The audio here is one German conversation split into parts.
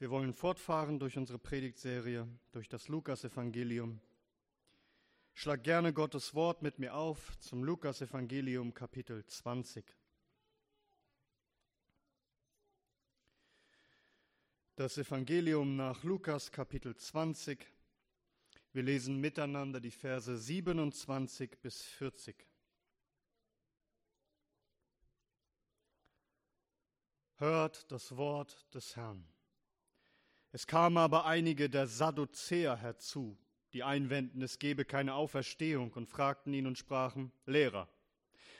Wir wollen fortfahren durch unsere Predigtserie, durch das Lukasevangelium. Schlag gerne Gottes Wort mit mir auf zum Lukasevangelium Kapitel 20. Das Evangelium nach Lukas Kapitel 20. Wir lesen miteinander die Verse 27 bis 40. Hört das Wort des Herrn. Es kamen aber einige der Sadduzäer herzu, die einwenden, es gebe keine Auferstehung, und fragten ihn und sprachen, Lehrer,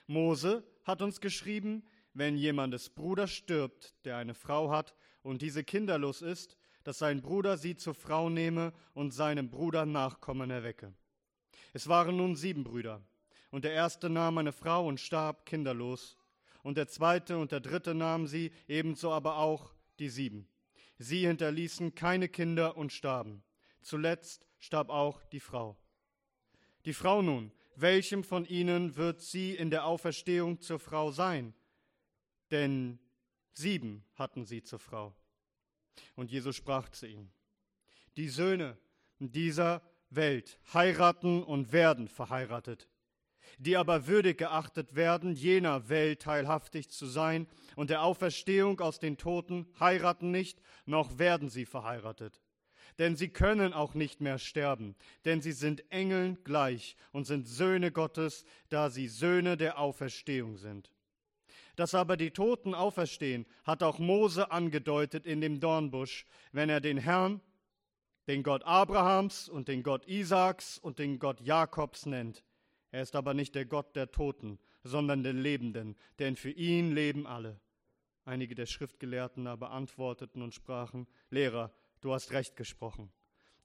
Mose hat uns geschrieben, wenn jemandes Bruder stirbt, der eine Frau hat und diese kinderlos ist, dass sein Bruder sie zur Frau nehme und seinem Bruder Nachkommen erwecke. Es waren nun sieben Brüder, und der erste nahm eine Frau und starb kinderlos, und der zweite und der dritte nahmen sie, ebenso aber auch die sieben. Sie hinterließen keine Kinder und starben. Zuletzt starb auch die Frau. Die Frau nun, welchem von ihnen wird sie in der Auferstehung zur Frau sein? Denn sieben hatten sie zur Frau. Und Jesus sprach zu ihnen, die Söhne dieser Welt heiraten und werden verheiratet die aber würdig geachtet werden, jener Welt teilhaftig zu sein und der Auferstehung aus den Toten heiraten nicht, noch werden sie verheiratet. Denn sie können auch nicht mehr sterben, denn sie sind Engeln gleich und sind Söhne Gottes, da sie Söhne der Auferstehung sind. Dass aber die Toten auferstehen, hat auch Mose angedeutet in dem Dornbusch, wenn er den Herrn, den Gott Abrahams und den Gott Isaaks und den Gott Jakobs nennt. Er ist aber nicht der Gott der Toten, sondern der Lebenden, denn für ihn leben alle. Einige der Schriftgelehrten aber antworteten und sprachen, Lehrer, du hast recht gesprochen.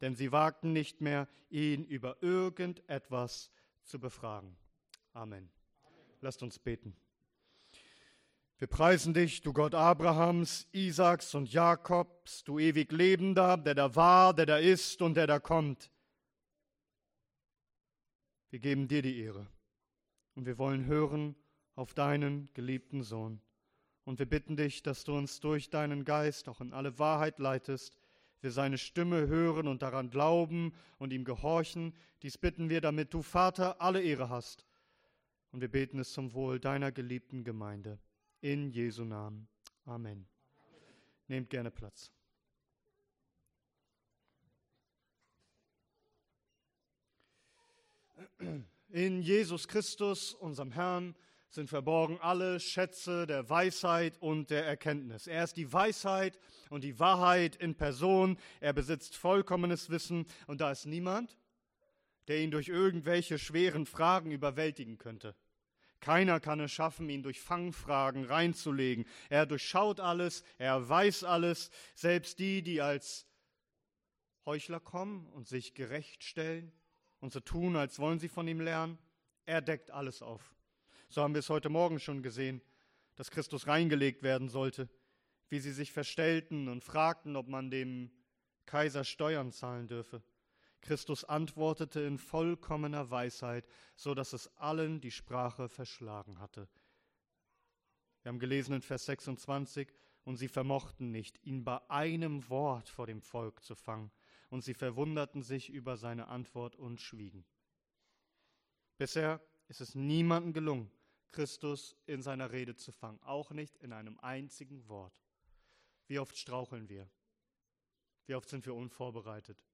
Denn sie wagten nicht mehr, ihn über irgendetwas zu befragen. Amen. Lasst uns beten. Wir preisen dich, du Gott Abrahams, Isaaks und Jakobs, du ewig Lebender, der da war, der da ist und der da kommt. Wir geben dir die Ehre und wir wollen hören auf deinen geliebten Sohn. Und wir bitten dich, dass du uns durch deinen Geist auch in alle Wahrheit leitest, wir seine Stimme hören und daran glauben und ihm gehorchen. Dies bitten wir, damit du, Vater, alle Ehre hast. Und wir beten es zum Wohl deiner geliebten Gemeinde. In Jesu Namen. Amen. Nehmt gerne Platz. In Jesus Christus, unserem Herrn, sind verborgen alle Schätze der Weisheit und der Erkenntnis. Er ist die Weisheit und die Wahrheit in Person. Er besitzt vollkommenes Wissen und da ist niemand, der ihn durch irgendwelche schweren Fragen überwältigen könnte. Keiner kann es schaffen, ihn durch Fangfragen reinzulegen. Er durchschaut alles, er weiß alles, selbst die, die als Heuchler kommen und sich gerecht stellen und so tun, als wollen sie von ihm lernen. Er deckt alles auf. So haben wir es heute Morgen schon gesehen, dass Christus reingelegt werden sollte, wie sie sich verstellten und fragten, ob man dem Kaiser Steuern zahlen dürfe. Christus antwortete in vollkommener Weisheit, so dass es allen die Sprache verschlagen hatte. Wir haben gelesen in Vers 26, und sie vermochten nicht, ihn bei einem Wort vor dem Volk zu fangen und sie verwunderten sich über seine Antwort und schwiegen. Bisher ist es niemandem gelungen, Christus in seiner Rede zu fangen, auch nicht in einem einzigen Wort. Wie oft straucheln wir? Wie oft sind wir unvorbereitet?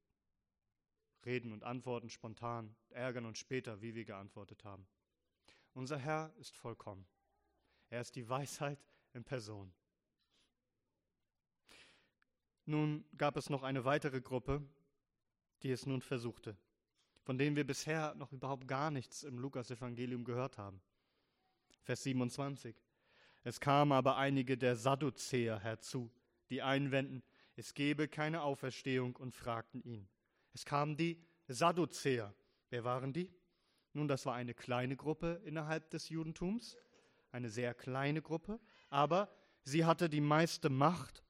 Reden und antworten spontan, ärgern uns später, wie wir geantwortet haben. Unser Herr ist vollkommen. Er ist die Weisheit in Person. Nun gab es noch eine weitere Gruppe, die es nun versuchte, von denen wir bisher noch überhaupt gar nichts im Lukasevangelium gehört haben. Vers 27. Es kamen aber einige der Sadduzäer herzu, die einwenden, es gebe keine Auferstehung und fragten ihn. Es kamen die Sadduzäer. Wer waren die? Nun, das war eine kleine Gruppe innerhalb des Judentums, eine sehr kleine Gruppe, aber sie hatte die meiste Macht,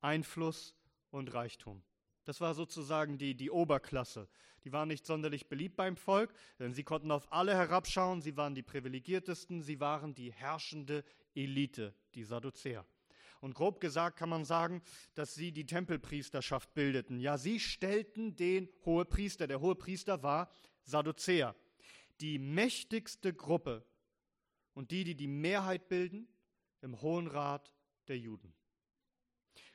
Einfluss und Reichtum. Das war sozusagen die, die Oberklasse. Die waren nicht sonderlich beliebt beim Volk, denn sie konnten auf alle herabschauen, sie waren die privilegiertesten, sie waren die herrschende Elite, die Sadduzäer. Und grob gesagt kann man sagen, dass sie die Tempelpriesterschaft bildeten. Ja, sie stellten den Hohepriester. Der Hohepriester war Sadduzäer. Die mächtigste Gruppe und die, die die Mehrheit bilden im Hohen Rat der Juden.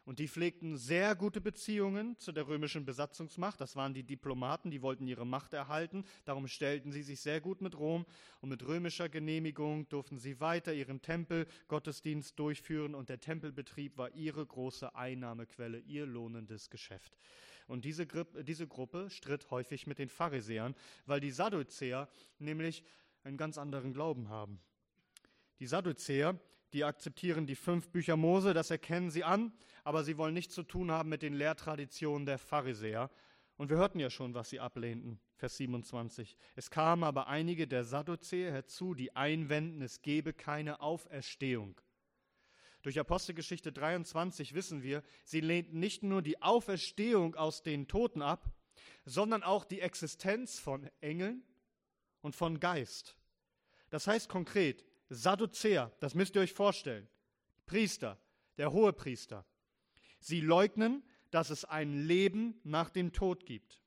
Und die pflegten sehr gute Beziehungen zu der römischen Besatzungsmacht. Das waren die Diplomaten, die wollten ihre Macht erhalten. Darum stellten sie sich sehr gut mit Rom. Und mit römischer Genehmigung durften sie weiter ihren Tempelgottesdienst durchführen. Und der Tempelbetrieb war ihre große Einnahmequelle, ihr lohnendes Geschäft. Und diese, diese Gruppe stritt häufig mit den Pharisäern, weil die Sadduzäer nämlich einen ganz anderen Glauben haben. Die Sadduzäer, die akzeptieren die fünf Bücher Mose, das erkennen sie an, aber sie wollen nichts zu tun haben mit den Lehrtraditionen der Pharisäer. Und wir hörten ja schon, was sie ablehnten. Vers 27. Es kamen aber einige der Sadduzäer herzu, die einwenden, es gebe keine Auferstehung. Durch Apostelgeschichte 23 wissen wir, sie lehnten nicht nur die Auferstehung aus den Toten ab, sondern auch die Existenz von Engeln und von Geist. Das heißt konkret, Sadduzäer, das müsst ihr euch vorstellen, Priester, der hohe Priester, sie leugnen, dass es ein Leben nach dem Tod gibt.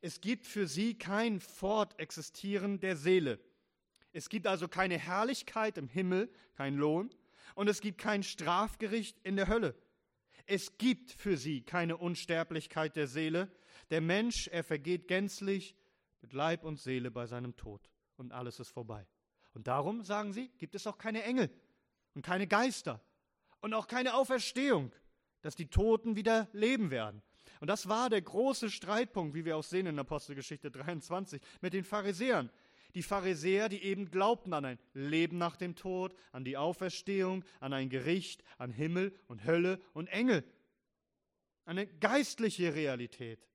Es gibt für sie kein Fortexistieren der Seele. Es gibt also keine Herrlichkeit im Himmel, kein Lohn, und es gibt kein Strafgericht in der Hölle. Es gibt für sie keine Unsterblichkeit der Seele. Der Mensch, er vergeht gänzlich mit Leib und Seele bei seinem Tod und alles ist vorbei. Und darum, sagen sie, gibt es auch keine Engel und keine Geister und auch keine Auferstehung, dass die Toten wieder leben werden. Und das war der große Streitpunkt, wie wir auch sehen in Apostelgeschichte 23, mit den Pharisäern. Die Pharisäer, die eben glaubten an ein Leben nach dem Tod, an die Auferstehung, an ein Gericht, an Himmel und Hölle und Engel. Eine geistliche Realität.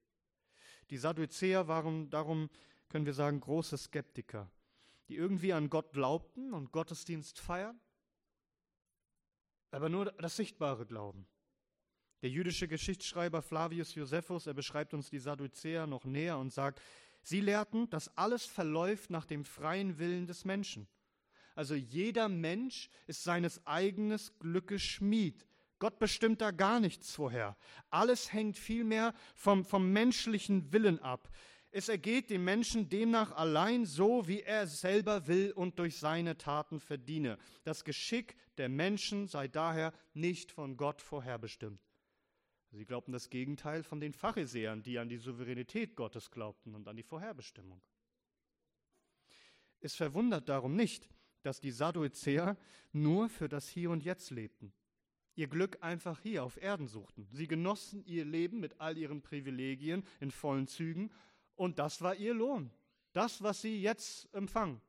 Die Sadduzäer waren darum, können wir sagen, große Skeptiker die irgendwie an Gott glaubten und Gottesdienst feiern, aber nur das Sichtbare glauben. Der jüdische Geschichtsschreiber Flavius Josephus, er beschreibt uns die Sadduzäer noch näher und sagt, sie lehrten, dass alles verläuft nach dem freien Willen des Menschen. Also jeder Mensch ist seines eigenen Glückes Schmied. Gott bestimmt da gar nichts vorher. Alles hängt vielmehr vom, vom menschlichen Willen ab. Es ergeht dem Menschen demnach allein so, wie er selber will und durch seine Taten verdiene. Das Geschick der Menschen sei daher nicht von Gott vorherbestimmt. Sie glaubten das Gegenteil von den Pharisäern, die an die Souveränität Gottes glaubten und an die Vorherbestimmung. Es verwundert darum nicht, dass die Sadduzäer nur für das Hier und Jetzt lebten ihr Glück einfach hier auf Erden suchten. Sie genossen ihr Leben mit all ihren Privilegien in vollen Zügen und das war ihr Lohn. Das, was sie jetzt empfangen.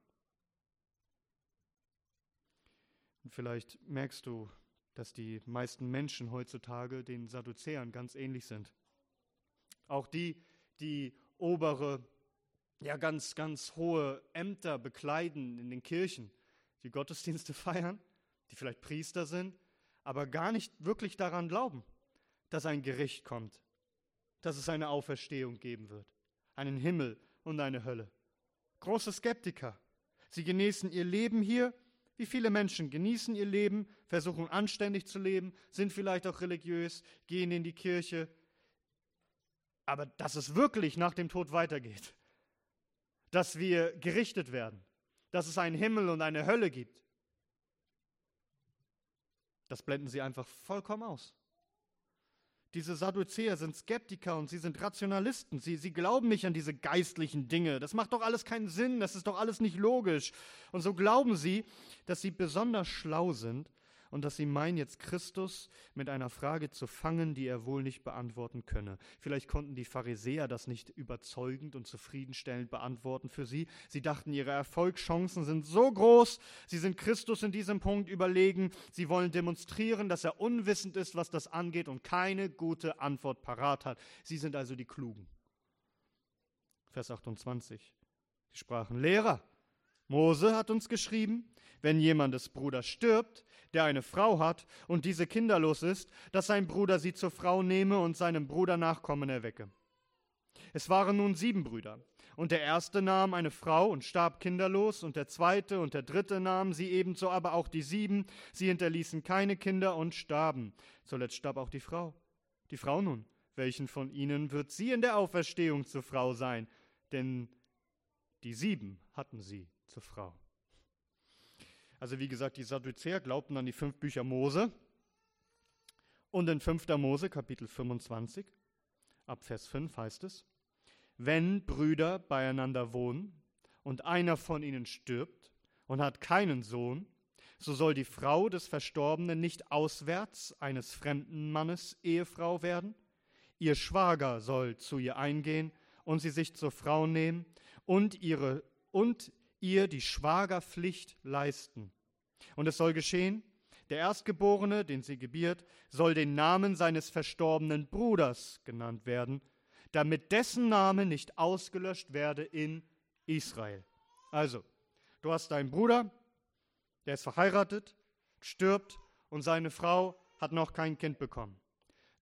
Und vielleicht merkst du, dass die meisten Menschen heutzutage den Sadduzäern ganz ähnlich sind. Auch die, die obere, ja ganz, ganz hohe Ämter bekleiden in den Kirchen, die Gottesdienste feiern, die vielleicht Priester sind, aber gar nicht wirklich daran glauben, dass ein Gericht kommt, dass es eine Auferstehung geben wird einen Himmel und eine Hölle. Große Skeptiker. Sie genießen ihr Leben hier, wie viele Menschen genießen ihr Leben, versuchen anständig zu leben, sind vielleicht auch religiös, gehen in die Kirche. Aber dass es wirklich nach dem Tod weitergeht, dass wir gerichtet werden, dass es einen Himmel und eine Hölle gibt, das blenden sie einfach vollkommen aus. Diese Sadduzäer sind Skeptiker und sie sind Rationalisten. Sie, sie glauben nicht an diese geistlichen Dinge. Das macht doch alles keinen Sinn. Das ist doch alles nicht logisch. Und so glauben sie, dass sie besonders schlau sind und dass sie meinen, jetzt Christus mit einer Frage zu fangen, die er wohl nicht beantworten könne. Vielleicht konnten die Pharisäer das nicht überzeugend und zufriedenstellend beantworten für sie. Sie dachten, ihre Erfolgschancen sind so groß, sie sind Christus in diesem Punkt überlegen, sie wollen demonstrieren, dass er unwissend ist, was das angeht und keine gute Antwort parat hat. Sie sind also die Klugen. Vers 28. Sie sprachen, Lehrer, Mose hat uns geschrieben, wenn jemand des Bruders stirbt, der eine Frau hat und diese kinderlos ist, dass sein Bruder sie zur Frau nehme und seinem Bruder Nachkommen erwecke. Es waren nun sieben Brüder. Und der erste nahm eine Frau und starb kinderlos, und der zweite und der dritte nahmen sie ebenso, aber auch die sieben. Sie hinterließen keine Kinder und starben. Zuletzt starb auch die Frau. Die Frau nun, welchen von ihnen wird sie in der Auferstehung zur Frau sein? Denn die sieben hatten sie zur Frau. Also wie gesagt, die Sadduzäer glaubten an die fünf Bücher Mose. Und in 5. Mose, Kapitel 25, ab Vers 5 heißt es, wenn Brüder beieinander wohnen und einer von ihnen stirbt und hat keinen Sohn, so soll die Frau des Verstorbenen nicht auswärts eines fremden Mannes Ehefrau werden. Ihr Schwager soll zu ihr eingehen und sie sich zur Frau nehmen und, ihre, und ihr die Schwagerpflicht leisten. Und es soll geschehen, der Erstgeborene, den sie gebiert, soll den Namen seines verstorbenen Bruders genannt werden, damit dessen Name nicht ausgelöscht werde in Israel. Also, du hast deinen Bruder, der ist verheiratet, stirbt und seine Frau hat noch kein Kind bekommen.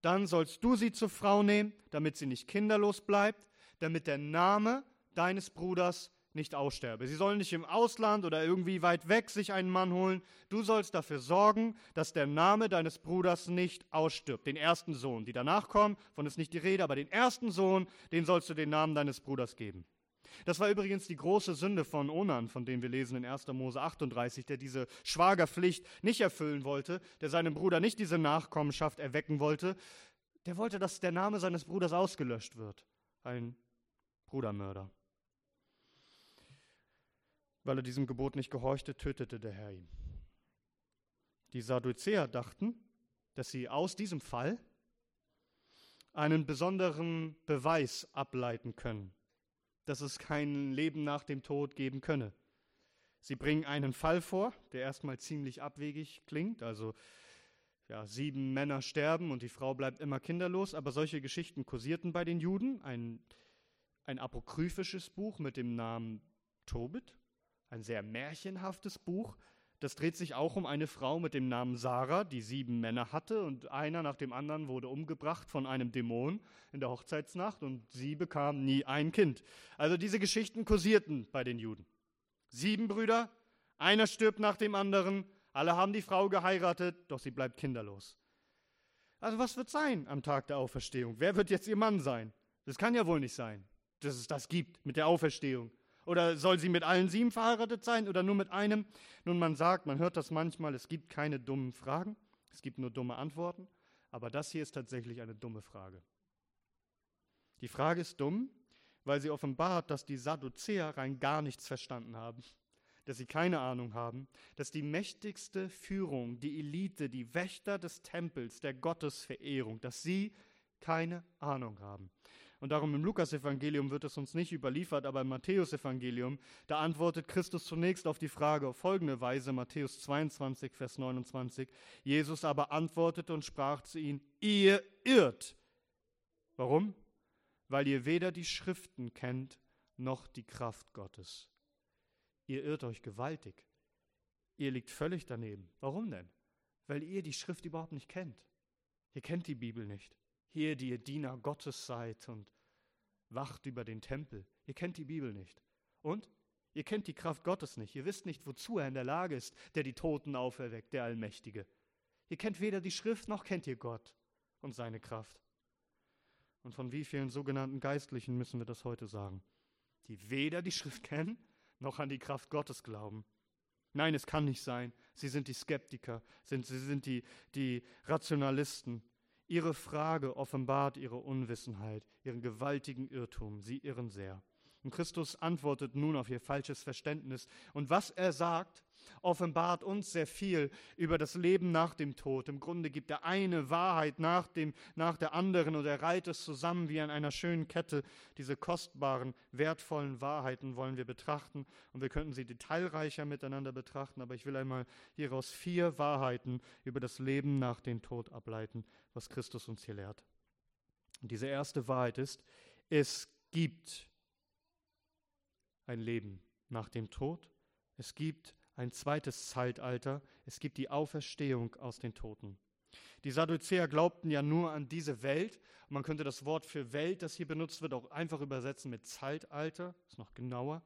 Dann sollst du sie zur Frau nehmen, damit sie nicht kinderlos bleibt, damit der Name deines Bruders nicht aussterbe. Sie sollen nicht im Ausland oder irgendwie weit weg sich einen Mann holen. Du sollst dafür sorgen, dass der Name deines Bruders nicht ausstirbt. Den ersten Sohn. Die danach kommen, von ist nicht die Rede, aber den ersten Sohn, den sollst du den Namen deines Bruders geben. Das war übrigens die große Sünde von Onan, von dem wir lesen in 1. Mose 38, der diese Schwagerpflicht nicht erfüllen wollte, der seinem Bruder nicht diese Nachkommenschaft erwecken wollte. Der wollte, dass der Name seines Bruders ausgelöscht wird. Ein Brudermörder. Weil er diesem Gebot nicht gehorchte, tötete der Herr ihn. Die Sadduzäer dachten, dass sie aus diesem Fall einen besonderen Beweis ableiten können, dass es kein Leben nach dem Tod geben könne. Sie bringen einen Fall vor, der erstmal ziemlich abwegig klingt, also ja, sieben Männer sterben und die Frau bleibt immer kinderlos, aber solche Geschichten kursierten bei den Juden. Ein, ein apokryphisches Buch mit dem Namen Tobit, ein sehr märchenhaftes Buch. Das dreht sich auch um eine Frau mit dem Namen Sarah, die sieben Männer hatte und einer nach dem anderen wurde umgebracht von einem Dämon in der Hochzeitsnacht und sie bekam nie ein Kind. Also diese Geschichten kursierten bei den Juden. Sieben Brüder, einer stirbt nach dem anderen, alle haben die Frau geheiratet, doch sie bleibt kinderlos. Also was wird sein am Tag der Auferstehung? Wer wird jetzt ihr Mann sein? Das kann ja wohl nicht sein, dass es das gibt mit der Auferstehung. Oder soll sie mit allen sieben verheiratet sein oder nur mit einem? Nun, man sagt, man hört das manchmal, es gibt keine dummen Fragen, es gibt nur dumme Antworten. Aber das hier ist tatsächlich eine dumme Frage. Die Frage ist dumm, weil sie offenbart, dass die Sadduzäer rein gar nichts verstanden haben, dass sie keine Ahnung haben, dass die mächtigste Führung, die Elite, die Wächter des Tempels, der Gottesverehrung, dass sie keine Ahnung haben. Und darum im Lukasevangelium wird es uns nicht überliefert, aber im Matthäusevangelium, da antwortet Christus zunächst auf die Frage auf folgende Weise, Matthäus 22, Vers 29. Jesus aber antwortete und sprach zu ihnen, ihr irrt. Warum? Weil ihr weder die Schriften kennt, noch die Kraft Gottes. Ihr irrt euch gewaltig. Ihr liegt völlig daneben. Warum denn? Weil ihr die Schrift überhaupt nicht kennt. Ihr kennt die Bibel nicht. Hier, die ihr Diener Gottes seid und wacht über den Tempel. Ihr kennt die Bibel nicht. Und ihr kennt die Kraft Gottes nicht. Ihr wisst nicht, wozu er in der Lage ist, der die Toten auferweckt, der Allmächtige. Ihr kennt weder die Schrift noch kennt ihr Gott und seine Kraft. Und von wie vielen sogenannten Geistlichen müssen wir das heute sagen? Die weder die Schrift kennen noch an die Kraft Gottes glauben. Nein, es kann nicht sein. Sie sind die Skeptiker, sind, sie sind die, die Rationalisten, Ihre Frage offenbart ihre Unwissenheit, ihren gewaltigen Irrtum. Sie irren sehr. Und Christus antwortet nun auf ihr falsches Verständnis. Und was er sagt, offenbart uns sehr viel über das Leben nach dem Tod. Im Grunde gibt er eine Wahrheit nach, dem, nach der anderen und er reiht es zusammen wie an einer schönen Kette. Diese kostbaren, wertvollen Wahrheiten wollen wir betrachten und wir könnten sie detailreicher miteinander betrachten, aber ich will einmal hieraus vier Wahrheiten über das Leben nach dem Tod ableiten was Christus uns hier lehrt. Und diese erste Wahrheit ist, es gibt ein Leben nach dem Tod, es gibt ein zweites Zeitalter, es gibt die Auferstehung aus den Toten. Die Sadduzäer glaubten ja nur an diese Welt. Man könnte das Wort für Welt, das hier benutzt wird, auch einfach übersetzen mit Zeitalter. Das ist noch genauer.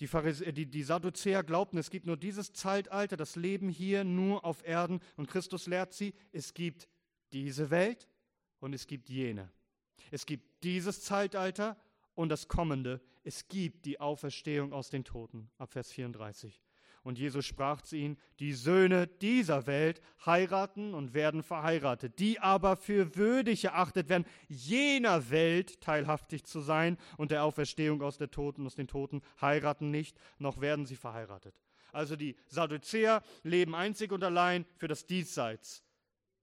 Die, die, die Sadduzäer glaubten, es gibt nur dieses Zeitalter, das Leben hier nur auf Erden. Und Christus lehrt sie, es gibt diese Welt und es gibt jene. Es gibt dieses Zeitalter und das kommende. Es gibt die Auferstehung aus den Toten. Ab Vers 34. Und Jesus sprach zu ihnen, die Söhne dieser Welt heiraten und werden verheiratet, die aber für würdig erachtet werden, jener Welt teilhaftig zu sein und der Auferstehung aus, der Toten, aus den Toten, heiraten nicht, noch werden sie verheiratet. Also die Sadduzäer leben einzig und allein für das Diesseits.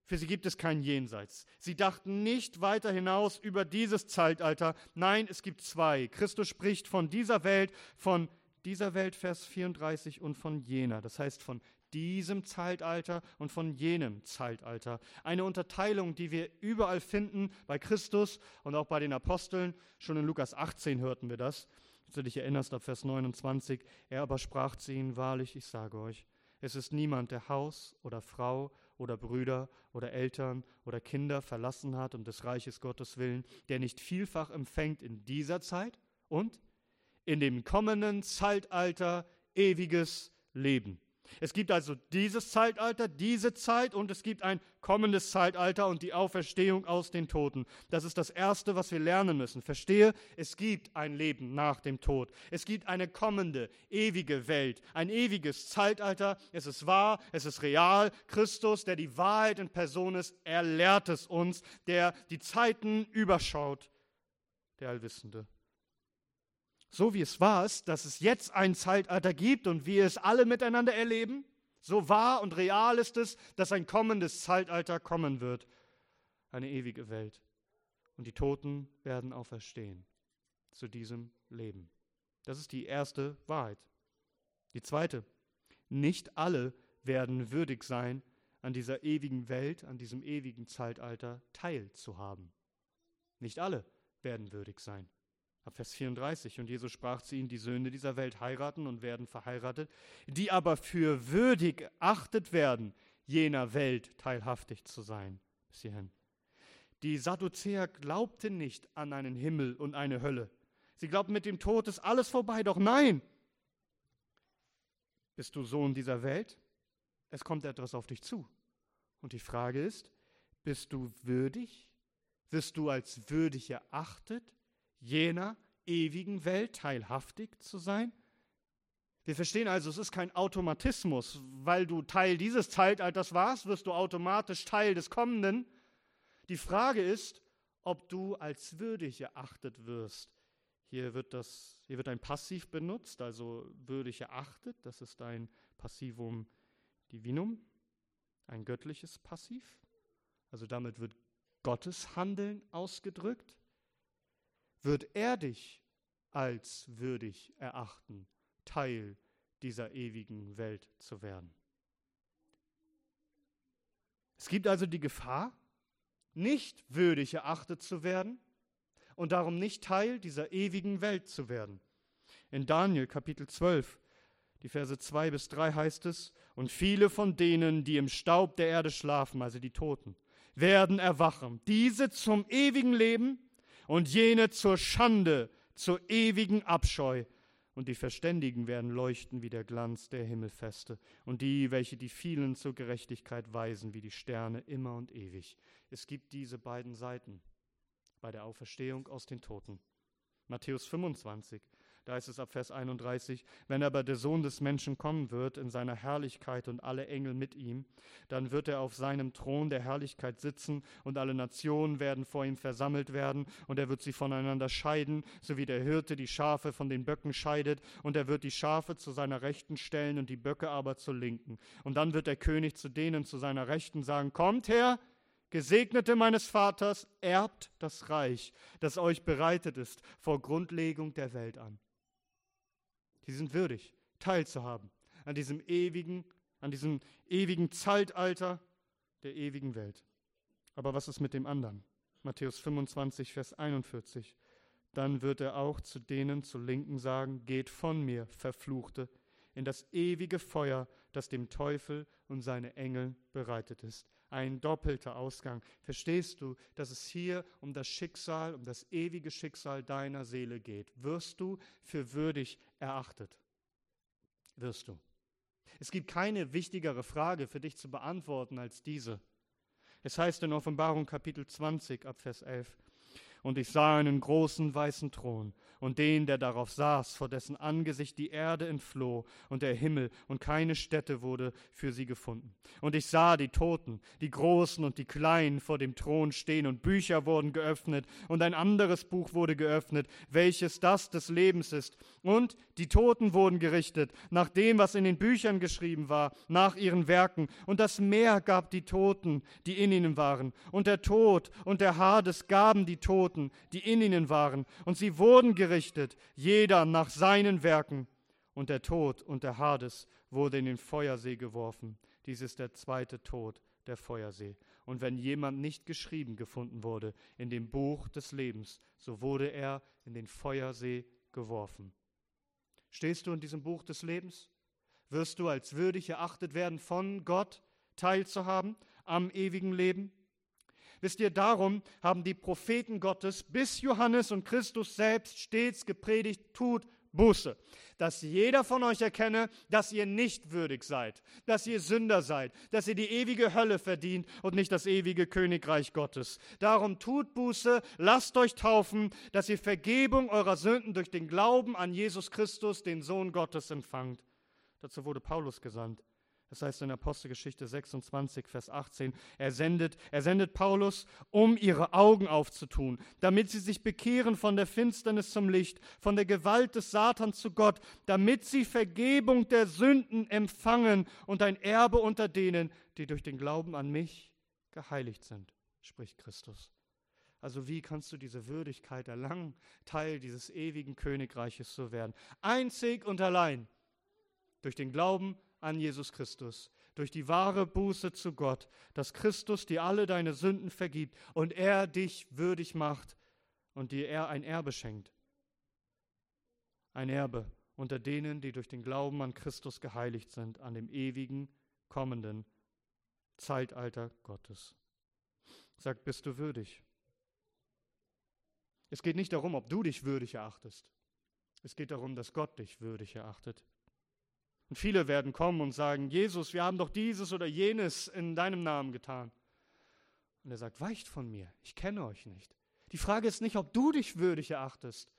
Für sie gibt es kein Jenseits. Sie dachten nicht weiter hinaus über dieses Zeitalter. Nein, es gibt zwei. Christus spricht von dieser Welt, von dieser Welt, Vers 34, und von jener. Das heißt von diesem Zeitalter und von jenem Zeitalter. Eine Unterteilung, die wir überall finden, bei Christus und auch bei den Aposteln. Schon in Lukas 18 hörten wir das. Du dich erinnerst, ab Vers 29. Er aber sprach zu ihnen, wahrlich, ich sage euch, es ist niemand, der Haus oder Frau oder Brüder oder Eltern oder Kinder verlassen hat um des Reiches Gottes willen, der nicht vielfach empfängt in dieser Zeit und in dem kommenden Zeitalter ewiges Leben. Es gibt also dieses Zeitalter, diese Zeit und es gibt ein kommendes Zeitalter und die Auferstehung aus den Toten. Das ist das Erste, was wir lernen müssen. Verstehe, es gibt ein Leben nach dem Tod. Es gibt eine kommende, ewige Welt, ein ewiges Zeitalter. Es ist wahr, es ist real. Christus, der die Wahrheit in Person ist, er lehrt es uns, der die Zeiten überschaut, der Allwissende so wie es war, dass es jetzt ein Zeitalter gibt und wir es alle miteinander erleben, so wahr und real ist es, dass ein kommendes Zeitalter kommen wird, eine ewige Welt. Und die Toten werden auferstehen zu diesem Leben. Das ist die erste Wahrheit. Die zweite, nicht alle werden würdig sein, an dieser ewigen Welt, an diesem ewigen Zeitalter teilzuhaben. Nicht alle werden würdig sein. Ab Vers 34. Und Jesus sprach zu ihnen, die Söhne dieser Welt heiraten und werden verheiratet, die aber für würdig erachtet werden, jener Welt teilhaftig zu sein. Bis hierhin. Die Sadduzäer glaubten nicht an einen Himmel und eine Hölle. Sie glaubten, mit dem Tod ist alles vorbei. Doch nein! Bist du Sohn dieser Welt? Es kommt etwas auf dich zu. Und die Frage ist, bist du würdig? Wirst du als würdig erachtet? Jener ewigen Welt teilhaftig zu sein? Wir verstehen also, es ist kein Automatismus. Weil du Teil dieses Zeitalters warst, wirst du automatisch Teil des kommenden. Die Frage ist, ob du als würdig erachtet wirst. Hier wird, das, hier wird ein Passiv benutzt, also würdig erachtet. Das ist ein Passivum divinum, ein göttliches Passiv. Also damit wird Gottes Handeln ausgedrückt wird er dich als würdig erachten, Teil dieser ewigen Welt zu werden. Es gibt also die Gefahr, nicht würdig erachtet zu werden und darum nicht Teil dieser ewigen Welt zu werden. In Daniel Kapitel 12, die Verse 2 bis 3 heißt es, und viele von denen, die im Staub der Erde schlafen, also die Toten, werden erwachen, diese zum ewigen Leben und jene zur Schande, zur ewigen Abscheu. Und die Verständigen werden leuchten wie der Glanz der Himmelfeste, und die, welche die vielen zur Gerechtigkeit weisen, wie die Sterne immer und ewig. Es gibt diese beiden Seiten bei der Auferstehung aus den Toten. Matthäus 25. Da ist es ab Vers 31, wenn aber der Sohn des Menschen kommen wird in seiner Herrlichkeit und alle Engel mit ihm, dann wird er auf seinem Thron der Herrlichkeit sitzen und alle Nationen werden vor ihm versammelt werden und er wird sie voneinander scheiden, so wie der Hirte die Schafe von den Böcken scheidet und er wird die Schafe zu seiner Rechten stellen und die Böcke aber zur Linken. Und dann wird der König zu denen zu seiner Rechten sagen, kommt her, Gesegnete meines Vaters, erbt das Reich, das euch bereitet ist vor Grundlegung der Welt an. Die sind würdig, teilzuhaben an diesem ewigen, an diesem ewigen Zeitalter der ewigen Welt. Aber was ist mit dem anderen? Matthäus 25, Vers 41. Dann wird er auch zu denen zur Linken sagen, geht von mir, Verfluchte, in das ewige Feuer, das dem Teufel und seine Engel bereitet ist. Ein doppelter Ausgang. Verstehst du, dass es hier um das Schicksal, um das ewige Schicksal deiner Seele geht? Wirst du für würdig erachtet? Wirst du. Es gibt keine wichtigere Frage für dich zu beantworten als diese. Es heißt in Offenbarung Kapitel 20 ab Vers 11, und ich sah einen großen weißen Thron und den, der darauf saß, vor dessen Angesicht die Erde entfloh und der Himmel und keine Stätte wurde für sie gefunden. Und ich sah die Toten, die Großen und die Kleinen vor dem Thron stehen und Bücher wurden geöffnet und ein anderes Buch wurde geöffnet, welches das des Lebens ist. Und die Toten wurden gerichtet nach dem, was in den Büchern geschrieben war, nach ihren Werken. Und das Meer gab die Toten, die in ihnen waren. Und der Tod und der Hades gaben die Toten, die in ihnen waren. Und sie wurden gerichtet gerichtet, jeder nach seinen Werken. Und der Tod und der Hades wurde in den Feuersee geworfen. Dies ist der zweite Tod, der Feuersee. Und wenn jemand nicht geschrieben gefunden wurde in dem Buch des Lebens, so wurde er in den Feuersee geworfen. Stehst du in diesem Buch des Lebens? Wirst du als würdig erachtet werden, von Gott teilzuhaben am ewigen Leben? Wisst ihr, darum haben die Propheten Gottes bis Johannes und Christus selbst stets gepredigt, tut Buße, dass jeder von euch erkenne, dass ihr nicht würdig seid, dass ihr Sünder seid, dass ihr die ewige Hölle verdient und nicht das ewige Königreich Gottes. Darum tut Buße, lasst euch taufen, dass ihr Vergebung eurer Sünden durch den Glauben an Jesus Christus, den Sohn Gottes, empfangt. Dazu wurde Paulus gesandt. Das heißt in Apostelgeschichte 26, Vers 18, er sendet, er sendet Paulus, um ihre Augen aufzutun, damit sie sich bekehren von der Finsternis zum Licht, von der Gewalt des Satans zu Gott, damit sie Vergebung der Sünden empfangen und ein Erbe unter denen, die durch den Glauben an mich geheiligt sind, spricht Christus. Also wie kannst du diese Würdigkeit erlangen, Teil dieses ewigen Königreiches zu werden? Einzig und allein durch den Glauben an Jesus Christus, durch die wahre Buße zu Gott, dass Christus dir alle deine Sünden vergibt und er dich würdig macht und dir er ein Erbe schenkt. Ein Erbe unter denen, die durch den Glauben an Christus geheiligt sind, an dem ewigen, kommenden Zeitalter Gottes. Sagt, bist du würdig? Es geht nicht darum, ob du dich würdig erachtest. Es geht darum, dass Gott dich würdig erachtet. Und viele werden kommen und sagen, Jesus, wir haben doch dieses oder jenes in deinem Namen getan. Und er sagt, weicht von mir, ich kenne euch nicht. Die Frage ist nicht, ob du dich würdig erachtest.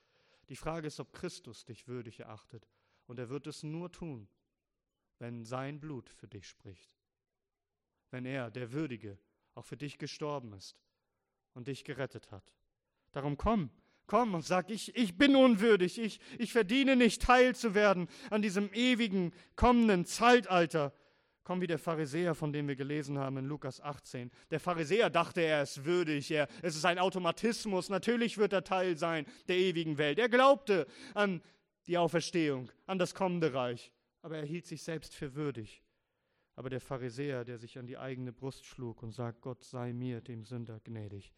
Die Frage ist, ob Christus dich würdig erachtet. Und er wird es nur tun, wenn sein Blut für dich spricht. Wenn er, der Würdige, auch für dich gestorben ist und dich gerettet hat. Darum komm, Komm und sag, ich, ich bin unwürdig, ich, ich verdiene nicht teil zu werden an diesem ewigen, kommenden Zeitalter. Komm wie der Pharisäer, von dem wir gelesen haben in Lukas 18. Der Pharisäer dachte, er ist würdig, er, es ist ein Automatismus, natürlich wird er Teil sein der ewigen Welt. Er glaubte an die Auferstehung, an das kommende Reich, aber er hielt sich selbst für würdig. Aber der Pharisäer, der sich an die eigene Brust schlug und sagt, Gott sei mir, dem Sünder, gnädig,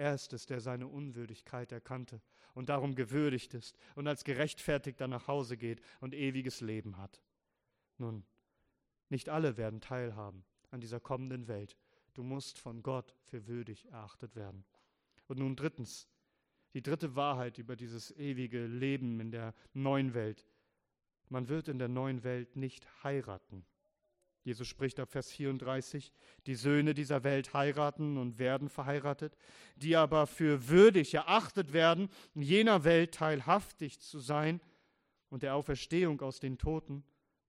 er ist der seine Unwürdigkeit erkannte und darum gewürdigt ist und als gerechtfertigter nach Hause geht und ewiges Leben hat. Nun, nicht alle werden teilhaben an dieser kommenden Welt. Du musst von Gott für würdig erachtet werden. Und nun drittens, die dritte Wahrheit über dieses ewige Leben in der neuen Welt. Man wird in der neuen Welt nicht heiraten. Jesus spricht ab Vers 34, die Söhne dieser Welt heiraten und werden verheiratet, die aber für würdig erachtet werden, in jener Welt teilhaftig zu sein und der Auferstehung aus den Toten,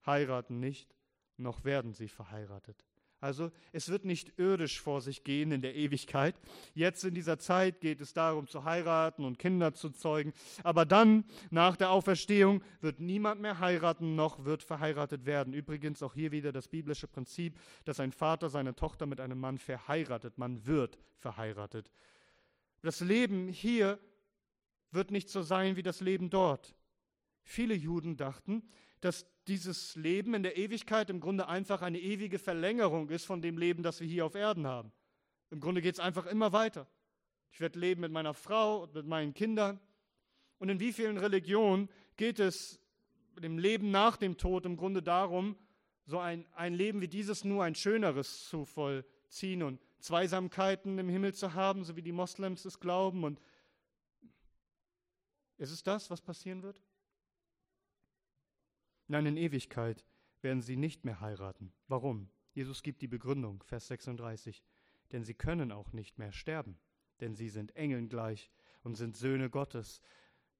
heiraten nicht, noch werden sie verheiratet. Also es wird nicht irdisch vor sich gehen in der Ewigkeit. Jetzt in dieser Zeit geht es darum zu heiraten und Kinder zu zeugen. Aber dann, nach der Auferstehung, wird niemand mehr heiraten, noch wird verheiratet werden. Übrigens auch hier wieder das biblische Prinzip, dass ein Vater seine Tochter mit einem Mann verheiratet. Man wird verheiratet. Das Leben hier wird nicht so sein wie das Leben dort. Viele Juden dachten, dass dieses Leben in der Ewigkeit im Grunde einfach eine ewige Verlängerung ist von dem Leben, das wir hier auf Erden haben. Im Grunde geht es einfach immer weiter. Ich werde leben mit meiner Frau und mit meinen Kindern. Und in wie vielen Religionen geht es dem Leben nach dem Tod im Grunde darum, so ein, ein Leben wie dieses nur ein schöneres zu vollziehen und Zweisamkeiten im Himmel zu haben, so wie die Moslems es glauben. Und ist es das, was passieren wird? Nein, in Ewigkeit werden sie nicht mehr heiraten. Warum? Jesus gibt die Begründung, Vers 36. Denn sie können auch nicht mehr sterben, denn sie sind Engeln gleich und sind Söhne Gottes,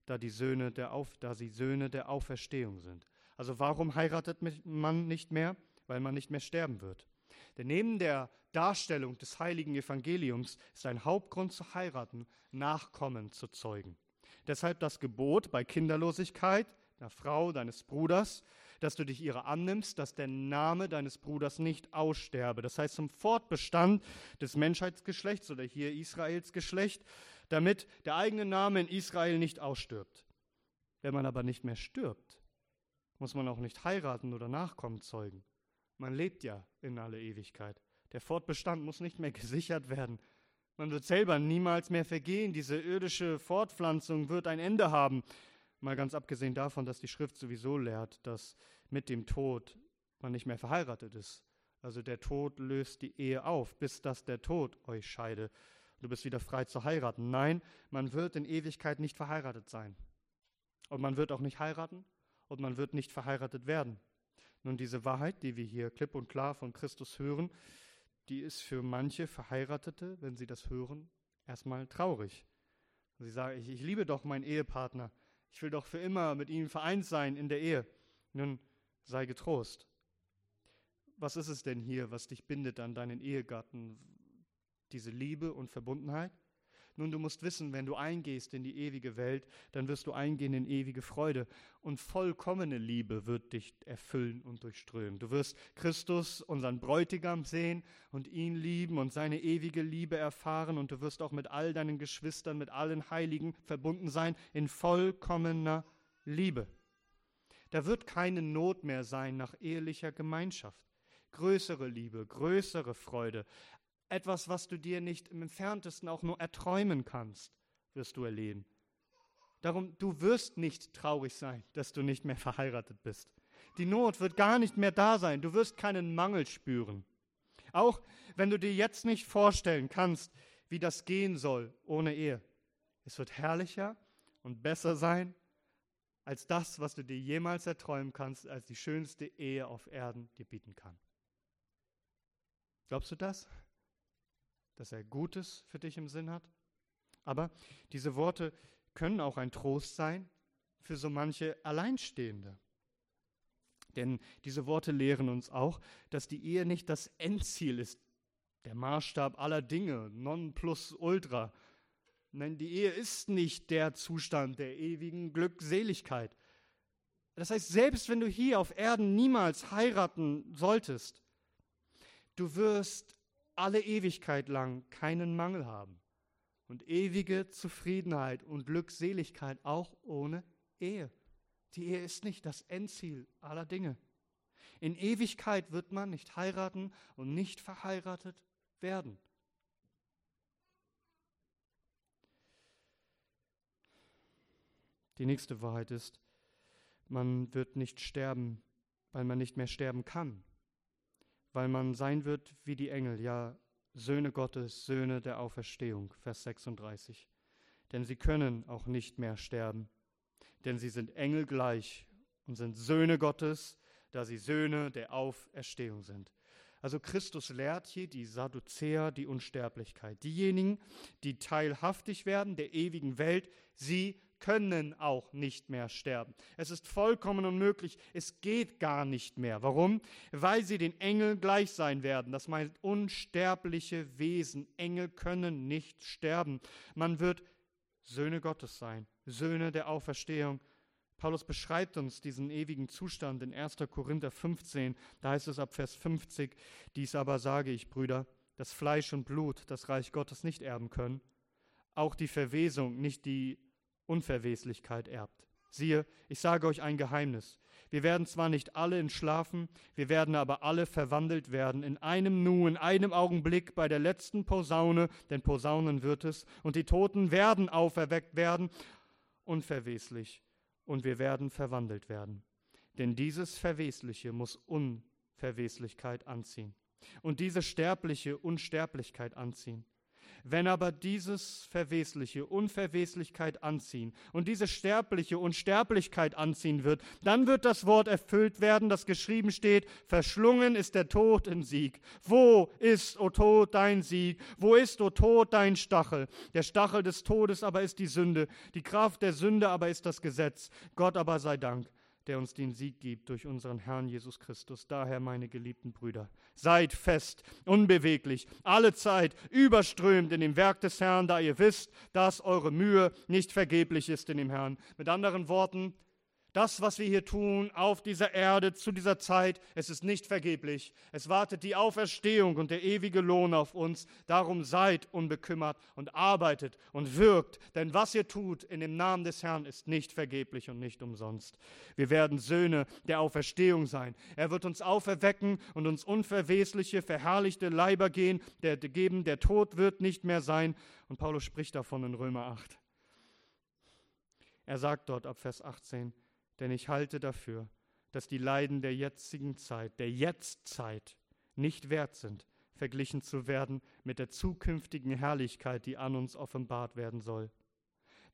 da, die Söhne der Auf, da sie Söhne der Auferstehung sind. Also warum heiratet man nicht mehr? Weil man nicht mehr sterben wird. Denn neben der Darstellung des heiligen Evangeliums ist ein Hauptgrund zu heiraten, Nachkommen zu zeugen. Deshalb das Gebot bei Kinderlosigkeit, einer Frau deines Bruders, dass du dich ihrer annimmst, dass der Name deines Bruders nicht aussterbe. Das heißt zum Fortbestand des Menschheitsgeschlechts oder hier Israels Geschlecht, damit der eigene Name in Israel nicht ausstirbt. Wenn man aber nicht mehr stirbt, muss man auch nicht heiraten oder Nachkommen zeugen. Man lebt ja in alle Ewigkeit. Der Fortbestand muss nicht mehr gesichert werden. Man wird selber niemals mehr vergehen. Diese irdische Fortpflanzung wird ein Ende haben. Mal ganz abgesehen davon, dass die Schrift sowieso lehrt, dass mit dem Tod man nicht mehr verheiratet ist. Also der Tod löst die Ehe auf, bis dass der Tod euch scheide. Du bist wieder frei zu heiraten. Nein, man wird in Ewigkeit nicht verheiratet sein. Und man wird auch nicht heiraten und man wird nicht verheiratet werden. Nun, diese Wahrheit, die wir hier klipp und klar von Christus hören, die ist für manche Verheiratete, wenn sie das hören, erstmal traurig. Sie sagen, ich, ich liebe doch meinen Ehepartner, ich will doch für immer mit ihm vereint sein in der Ehe. Nun, sei getrost. Was ist es denn hier, was dich bindet an deinen Ehegatten? Diese Liebe und Verbundenheit? Nun, du musst wissen, wenn du eingehst in die ewige Welt, dann wirst du eingehen in ewige Freude. Und vollkommene Liebe wird dich erfüllen und durchströmen. Du wirst Christus, unseren Bräutigam, sehen und ihn lieben und seine ewige Liebe erfahren. Und du wirst auch mit all deinen Geschwistern, mit allen Heiligen verbunden sein in vollkommener Liebe. Da wird keine Not mehr sein nach ehelicher Gemeinschaft größere Liebe, größere Freude, etwas, was du dir nicht im entferntesten auch nur erträumen kannst, wirst du erleben. Darum, du wirst nicht traurig sein, dass du nicht mehr verheiratet bist. Die Not wird gar nicht mehr da sein. Du wirst keinen Mangel spüren. Auch wenn du dir jetzt nicht vorstellen kannst, wie das gehen soll ohne Ehe. Es wird herrlicher und besser sein als das, was du dir jemals erträumen kannst, als die schönste Ehe auf Erden dir bieten kann. Glaubst du das? Dass er Gutes für dich im Sinn hat. Aber diese Worte können auch ein Trost sein für so manche Alleinstehende. Denn diese Worte lehren uns auch, dass die Ehe nicht das Endziel ist, der Maßstab aller Dinge, non plus ultra. Nein, die Ehe ist nicht der Zustand der ewigen Glückseligkeit. Das heißt, selbst wenn du hier auf Erden niemals heiraten solltest, du wirst alle Ewigkeit lang keinen Mangel haben und ewige Zufriedenheit und Glückseligkeit auch ohne Ehe. Die Ehe ist nicht das Endziel aller Dinge. In Ewigkeit wird man nicht heiraten und nicht verheiratet werden. Die nächste Wahrheit ist, man wird nicht sterben, weil man nicht mehr sterben kann weil man sein wird wie die Engel, ja, Söhne Gottes, Söhne der Auferstehung, Vers 36. Denn sie können auch nicht mehr sterben, denn sie sind Engel gleich und sind Söhne Gottes, da sie Söhne der Auferstehung sind. Also Christus lehrt hier die Sadduzäer die Unsterblichkeit. Diejenigen, die teilhaftig werden der ewigen Welt, sie können auch nicht mehr sterben. Es ist vollkommen unmöglich. Es geht gar nicht mehr. Warum? Weil sie den Engeln gleich sein werden. Das meint unsterbliche Wesen. Engel können nicht sterben. Man wird Söhne Gottes sein, Söhne der Auferstehung. Paulus beschreibt uns diesen ewigen Zustand in 1. Korinther 15. Da heißt es ab Vers 50, dies aber sage ich, Brüder, dass Fleisch und Blut das Reich Gottes nicht erben können, auch die Verwesung nicht die Unverweslichkeit erbt. Siehe, ich sage euch ein Geheimnis. Wir werden zwar nicht alle entschlafen, wir werden aber alle verwandelt werden, in einem Nu, in einem Augenblick bei der letzten Posaune, denn Posaunen wird es, und die Toten werden auferweckt werden, unverweslich, und wir werden verwandelt werden. Denn dieses Verwesliche muss Unverweslichkeit anziehen und diese Sterbliche Unsterblichkeit anziehen. Wenn aber dieses Verwesliche Unverweslichkeit anziehen und diese Sterbliche Unsterblichkeit anziehen wird, dann wird das Wort erfüllt werden, das geschrieben steht, verschlungen ist der Tod im Sieg. Wo ist, o Tod, dein Sieg? Wo ist, o Tod, dein Stachel? Der Stachel des Todes aber ist die Sünde, die Kraft der Sünde aber ist das Gesetz. Gott aber sei Dank der uns den Sieg gibt durch unseren Herrn Jesus Christus. Daher, meine geliebten Brüder, seid fest, unbeweglich, alle Zeit überströmt in dem Werk des Herrn, da ihr wisst, dass eure Mühe nicht vergeblich ist in dem Herrn. Mit anderen Worten, das, was wir hier tun auf dieser Erde zu dieser Zeit, es ist nicht vergeblich. Es wartet die Auferstehung und der ewige Lohn auf uns. Darum seid unbekümmert und arbeitet und wirkt. Denn was ihr tut in dem Namen des Herrn ist nicht vergeblich und nicht umsonst. Wir werden Söhne der Auferstehung sein. Er wird uns auferwecken und uns unverwesliche, verherrlichte Leiber gehen, der, geben. Der Tod wird nicht mehr sein. Und Paulus spricht davon in Römer 8. Er sagt dort ab Vers 18, denn ich halte dafür, dass die Leiden der jetzigen Zeit, der Jetztzeit, nicht wert sind, verglichen zu werden mit der zukünftigen Herrlichkeit, die an uns offenbart werden soll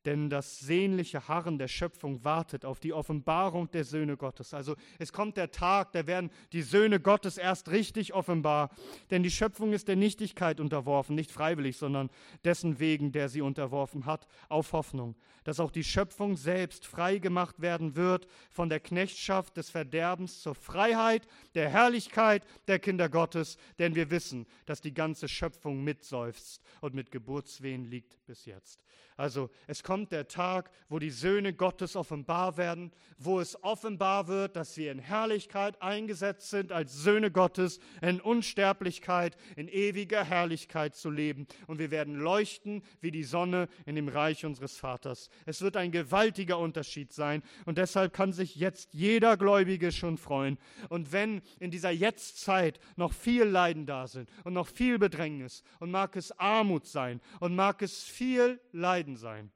denn das sehnliche Harren der Schöpfung wartet auf die Offenbarung der Söhne Gottes. Also es kommt der Tag, da werden die Söhne Gottes erst richtig offenbar, denn die Schöpfung ist der Nichtigkeit unterworfen, nicht freiwillig, sondern dessen wegen, der sie unterworfen hat, auf Hoffnung, dass auch die Schöpfung selbst frei gemacht werden wird von der Knechtschaft des Verderbens zur Freiheit der Herrlichkeit der Kinder Gottes, denn wir wissen, dass die ganze Schöpfung mitseufzt und mit Geburtswehen liegt bis jetzt. Also es kommt der Tag, wo die Söhne Gottes offenbar werden, wo es offenbar wird, dass wir in Herrlichkeit eingesetzt sind als Söhne Gottes, in Unsterblichkeit, in ewiger Herrlichkeit zu leben. Und wir werden leuchten wie die Sonne in dem Reich unseres Vaters. Es wird ein gewaltiger Unterschied sein. Und deshalb kann sich jetzt jeder Gläubige schon freuen. Und wenn in dieser Jetztzeit noch viel Leiden da sind und noch viel Bedrängnis und mag es Armut sein und mag es viel Leiden sein.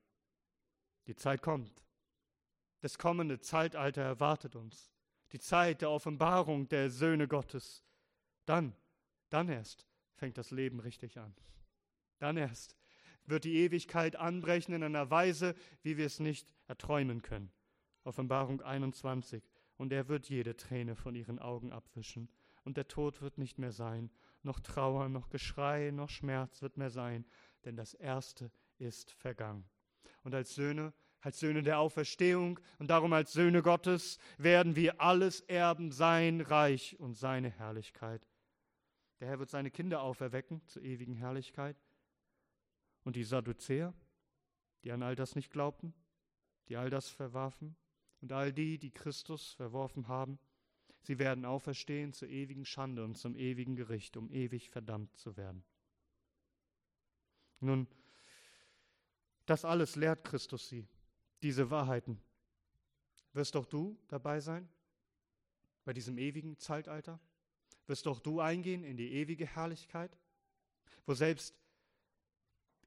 Die Zeit kommt. Das kommende Zeitalter erwartet uns. Die Zeit der Offenbarung der Söhne Gottes. Dann, dann erst fängt das Leben richtig an. Dann erst wird die Ewigkeit anbrechen in einer Weise, wie wir es nicht erträumen können. Offenbarung 21. Und er wird jede Träne von ihren Augen abwischen. Und der Tod wird nicht mehr sein. Noch Trauer, noch Geschrei, noch Schmerz wird mehr sein. Denn das Erste ist vergangen. Und als Söhne, als Söhne der Auferstehung und darum als Söhne Gottes werden wir alles erben, sein Reich und seine Herrlichkeit. Der Herr wird seine Kinder auferwecken zur ewigen Herrlichkeit. Und die Sadduzäer, die an all das nicht glaubten, die all das verwarfen, und all die, die Christus verworfen haben, sie werden auferstehen zur ewigen Schande und zum ewigen Gericht, um ewig verdammt zu werden. Nun, das alles lehrt Christus sie, diese Wahrheiten. Wirst doch du dabei sein bei diesem ewigen Zeitalter? Wirst doch du eingehen in die ewige Herrlichkeit, wo selbst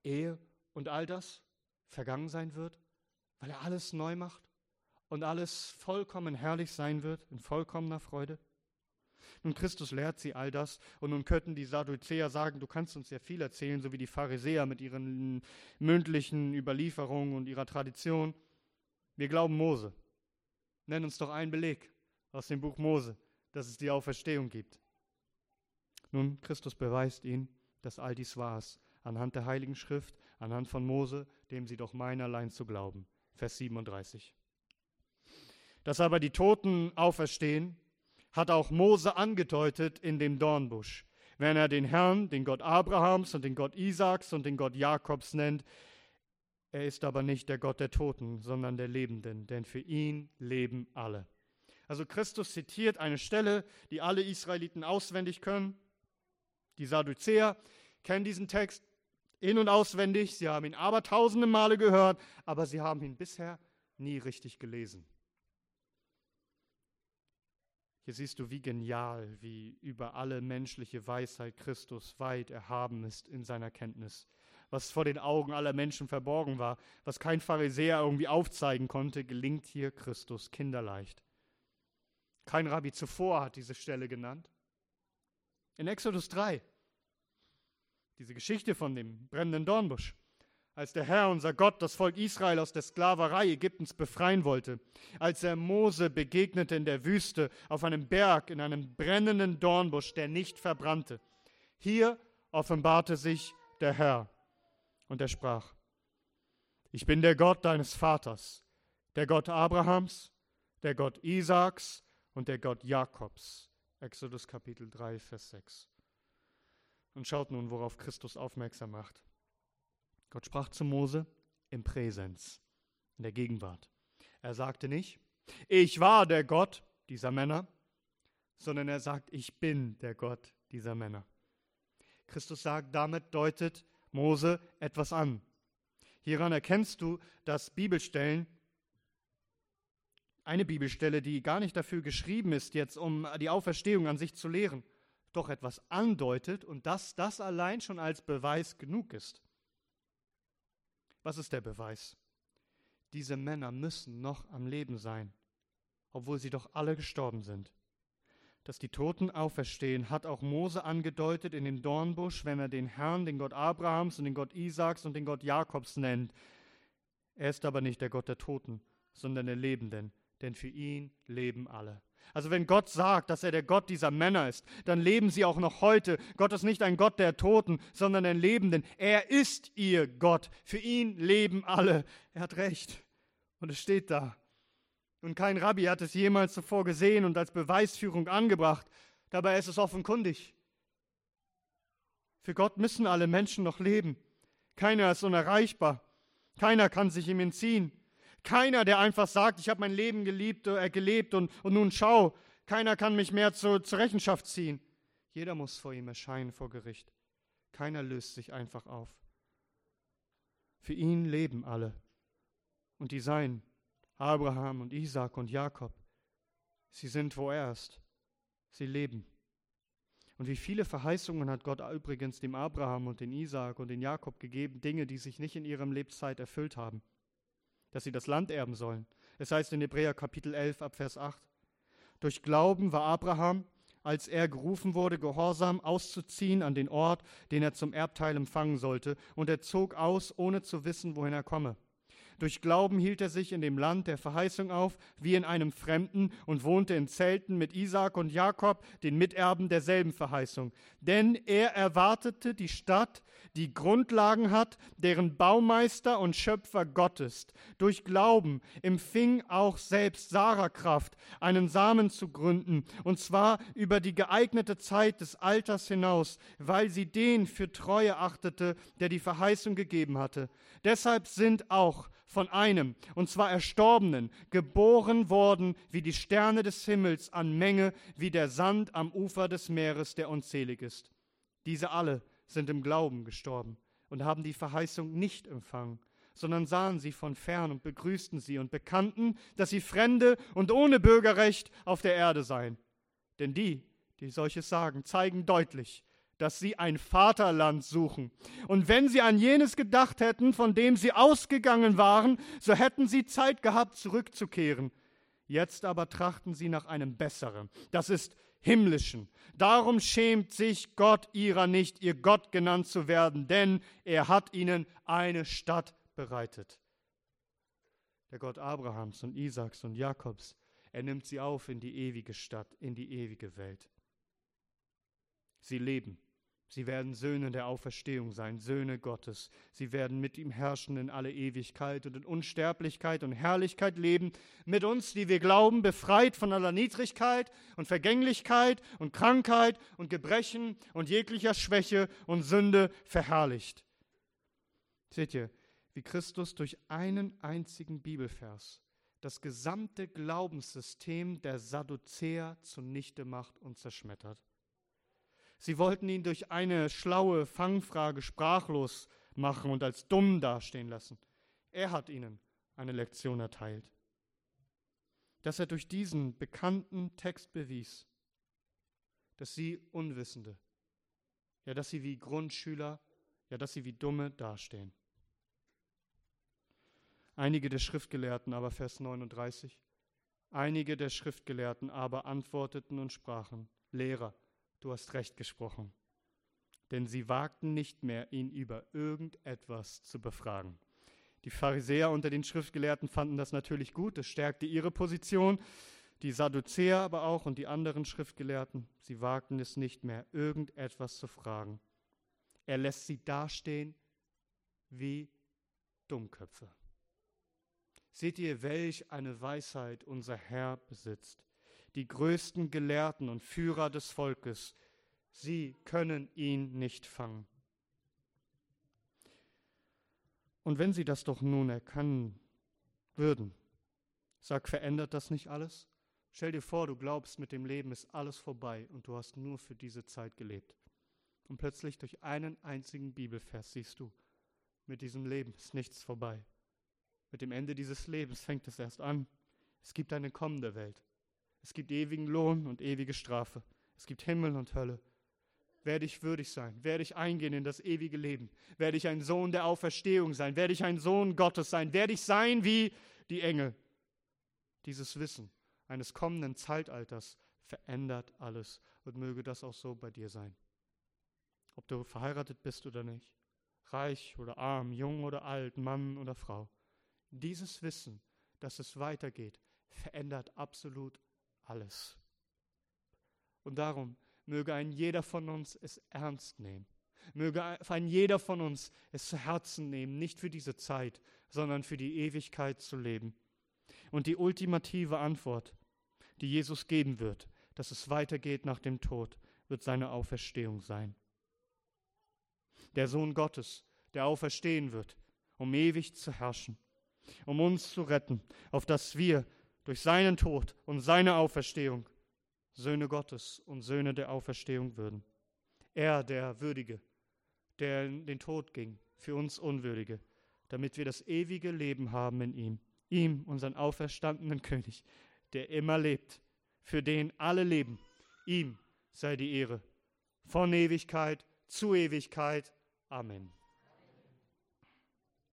Ehe und all das vergangen sein wird, weil er alles neu macht und alles vollkommen herrlich sein wird, in vollkommener Freude? Nun, Christus lehrt sie all das. Und nun könnten die Sadduzäer sagen, du kannst uns ja viel erzählen, so wie die Pharisäer mit ihren mündlichen Überlieferungen und ihrer Tradition. Wir glauben Mose. Nenn uns doch einen Beleg aus dem Buch Mose, dass es die Auferstehung gibt. Nun, Christus beweist ihnen, dass all dies wahr ist, anhand der Heiligen Schrift, anhand von Mose, dem sie doch meinen allein zu glauben. Vers 37. Dass aber die Toten auferstehen, hat auch Mose angedeutet in dem Dornbusch. Wenn er den Herrn, den Gott Abrahams und den Gott Isaaks und den Gott Jakobs nennt, er ist aber nicht der Gott der Toten, sondern der Lebenden, denn für ihn leben alle. Also Christus zitiert eine Stelle, die alle Israeliten auswendig können. Die Sadduzäer kennen diesen Text in und auswendig, sie haben ihn aber tausende Male gehört, aber sie haben ihn bisher nie richtig gelesen. Hier siehst du, wie genial, wie über alle menschliche Weisheit Christus weit erhaben ist in seiner Kenntnis. Was vor den Augen aller Menschen verborgen war, was kein Pharisäer irgendwie aufzeigen konnte, gelingt hier Christus kinderleicht. Kein Rabbi zuvor hat diese Stelle genannt. In Exodus 3, diese Geschichte von dem brennenden Dornbusch, als der Herr, unser Gott, das Volk Israel aus der Sklaverei Ägyptens befreien wollte, als er Mose begegnete in der Wüste auf einem Berg in einem brennenden Dornbusch, der nicht verbrannte. Hier offenbarte sich der Herr und er sprach, ich bin der Gott deines Vaters, der Gott Abrahams, der Gott Isaaks und der Gott Jakobs. Exodus Kapitel 3, Vers 6. Und schaut nun, worauf Christus aufmerksam macht. Gott sprach zu Mose im Präsens, in der Gegenwart. Er sagte nicht, ich war der Gott dieser Männer, sondern er sagt, ich bin der Gott dieser Männer. Christus sagt, damit deutet Mose etwas an. Hieran erkennst du, dass Bibelstellen, eine Bibelstelle, die gar nicht dafür geschrieben ist, jetzt um die Auferstehung an sich zu lehren, doch etwas andeutet und dass das allein schon als Beweis genug ist. Was ist der Beweis? Diese Männer müssen noch am Leben sein, obwohl sie doch alle gestorben sind. Dass die Toten auferstehen, hat auch Mose angedeutet in dem Dornbusch, wenn er den Herrn, den Gott Abrahams und den Gott Isaaks und den Gott Jakobs nennt. Er ist aber nicht der Gott der Toten, sondern der Lebenden, denn für ihn leben alle. Also wenn Gott sagt, dass er der Gott dieser Männer ist, dann leben sie auch noch heute. Gott ist nicht ein Gott der Toten, sondern der Lebenden. Er ist ihr Gott. Für ihn leben alle. Er hat recht. Und es steht da. Und kein Rabbi hat es jemals zuvor gesehen und als Beweisführung angebracht. Dabei ist es offenkundig. Für Gott müssen alle Menschen noch leben. Keiner ist unerreichbar. Keiner kann sich ihm entziehen. Keiner, der einfach sagt, ich habe mein Leben geliebt, äh, gelebt und, und nun schau, keiner kann mich mehr zu, zur Rechenschaft ziehen. Jeder muss vor ihm erscheinen vor Gericht. Keiner löst sich einfach auf. Für ihn leben alle. Und die Seinen, Abraham und Isaac und Jakob, sie sind, wo er ist. Sie leben. Und wie viele Verheißungen hat Gott übrigens dem Abraham und den Isaac und den Jakob gegeben, Dinge, die sich nicht in ihrem Lebenszeit erfüllt haben dass sie das Land erben sollen. Es heißt in Hebräer Kapitel 11 ab Vers 8, durch Glauben war Abraham, als er gerufen wurde, gehorsam auszuziehen an den Ort, den er zum Erbteil empfangen sollte, und er zog aus, ohne zu wissen, wohin er komme. Durch Glauben hielt er sich in dem Land der Verheißung auf, wie in einem Fremden, und wohnte in Zelten mit Isaak und Jakob, den Miterben derselben Verheißung. Denn er erwartete die Stadt, die Grundlagen hat, deren Baumeister und Schöpfer Gott ist. Durch Glauben empfing auch selbst Sarah Kraft, einen Samen zu gründen, und zwar über die geeignete Zeit des Alters hinaus, weil sie den für Treue achtete, der die Verheißung gegeben hatte. Deshalb sind auch von einem, und zwar Erstorbenen, geboren worden wie die Sterne des Himmels an Menge, wie der Sand am Ufer des Meeres, der unzählig ist. Diese alle sind im Glauben gestorben und haben die Verheißung nicht empfangen, sondern sahen sie von fern und begrüßten sie und bekannten, dass sie Fremde und ohne Bürgerrecht auf der Erde seien. Denn die, die solches sagen, zeigen deutlich, dass sie ein Vaterland suchen. Und wenn sie an jenes gedacht hätten, von dem sie ausgegangen waren, so hätten sie Zeit gehabt, zurückzukehren. Jetzt aber trachten sie nach einem besseren, das ist himmlischen. Darum schämt sich Gott ihrer nicht, ihr Gott genannt zu werden, denn er hat ihnen eine Stadt bereitet. Der Gott Abrahams und Isaaks und Jakobs, er nimmt sie auf in die ewige Stadt, in die ewige Welt. Sie leben. Sie werden Söhne der Auferstehung sein, Söhne Gottes. Sie werden mit ihm herrschen in alle Ewigkeit und in Unsterblichkeit und Herrlichkeit leben. Mit uns, die wir glauben, befreit von aller Niedrigkeit und Vergänglichkeit und Krankheit und Gebrechen und jeglicher Schwäche und Sünde verherrlicht. Seht ihr, wie Christus durch einen einzigen Bibelvers das gesamte Glaubenssystem der Sadduzäer zunichte macht und zerschmettert. Sie wollten ihn durch eine schlaue Fangfrage sprachlos machen und als dumm dastehen lassen. Er hat ihnen eine Lektion erteilt. Dass er durch diesen bekannten Text bewies, dass sie Unwissende, ja, dass sie wie Grundschüler, ja, dass sie wie Dumme dastehen. Einige der Schriftgelehrten aber, Vers 39, Einige der Schriftgelehrten aber antworteten und sprachen, Lehrer, du hast recht gesprochen. Denn sie wagten nicht mehr, ihn über irgendetwas zu befragen. Die Pharisäer unter den Schriftgelehrten fanden das natürlich gut, es stärkte ihre Position, die Sadduzäer aber auch und die anderen Schriftgelehrten, sie wagten es nicht mehr, irgendetwas zu fragen. Er lässt sie dastehen wie Dummköpfe. Seht ihr, welch eine Weisheit unser Herr besitzt. Die größten Gelehrten und Führer des Volkes, sie können ihn nicht fangen. Und wenn sie das doch nun erkennen würden, sag, verändert das nicht alles? Stell dir vor, du glaubst, mit dem Leben ist alles vorbei und du hast nur für diese Zeit gelebt. Und plötzlich durch einen einzigen Bibelvers siehst du, mit diesem Leben ist nichts vorbei. Mit dem Ende dieses Lebens fängt es erst an. Es gibt eine kommende Welt. Es gibt ewigen Lohn und ewige Strafe. Es gibt Himmel und Hölle. Werde ich würdig sein? Werde ich eingehen in das ewige Leben? Werde ich ein Sohn der Auferstehung sein? Werde ich ein Sohn Gottes sein? Werde ich sein wie die Engel? Dieses Wissen eines kommenden Zeitalters verändert alles und möge das auch so bei dir sein. Ob du verheiratet bist oder nicht, reich oder arm, jung oder alt, Mann oder Frau. Dieses Wissen, dass es weitergeht, verändert absolut alles. Und darum möge ein jeder von uns es ernst nehmen. Möge ein jeder von uns es zu Herzen nehmen, nicht für diese Zeit, sondern für die Ewigkeit zu leben. Und die ultimative Antwort, die Jesus geben wird, dass es weitergeht nach dem Tod, wird seine Auferstehung sein. Der Sohn Gottes, der auferstehen wird, um ewig zu herrschen um uns zu retten, auf dass wir durch seinen Tod und seine Auferstehung Söhne Gottes und Söhne der Auferstehung würden. Er, der Würdige, der in den Tod ging, für uns Unwürdige, damit wir das ewige Leben haben in ihm, ihm, unseren auferstandenen König, der immer lebt, für den alle leben. Ihm sei die Ehre, von Ewigkeit zu Ewigkeit. Amen.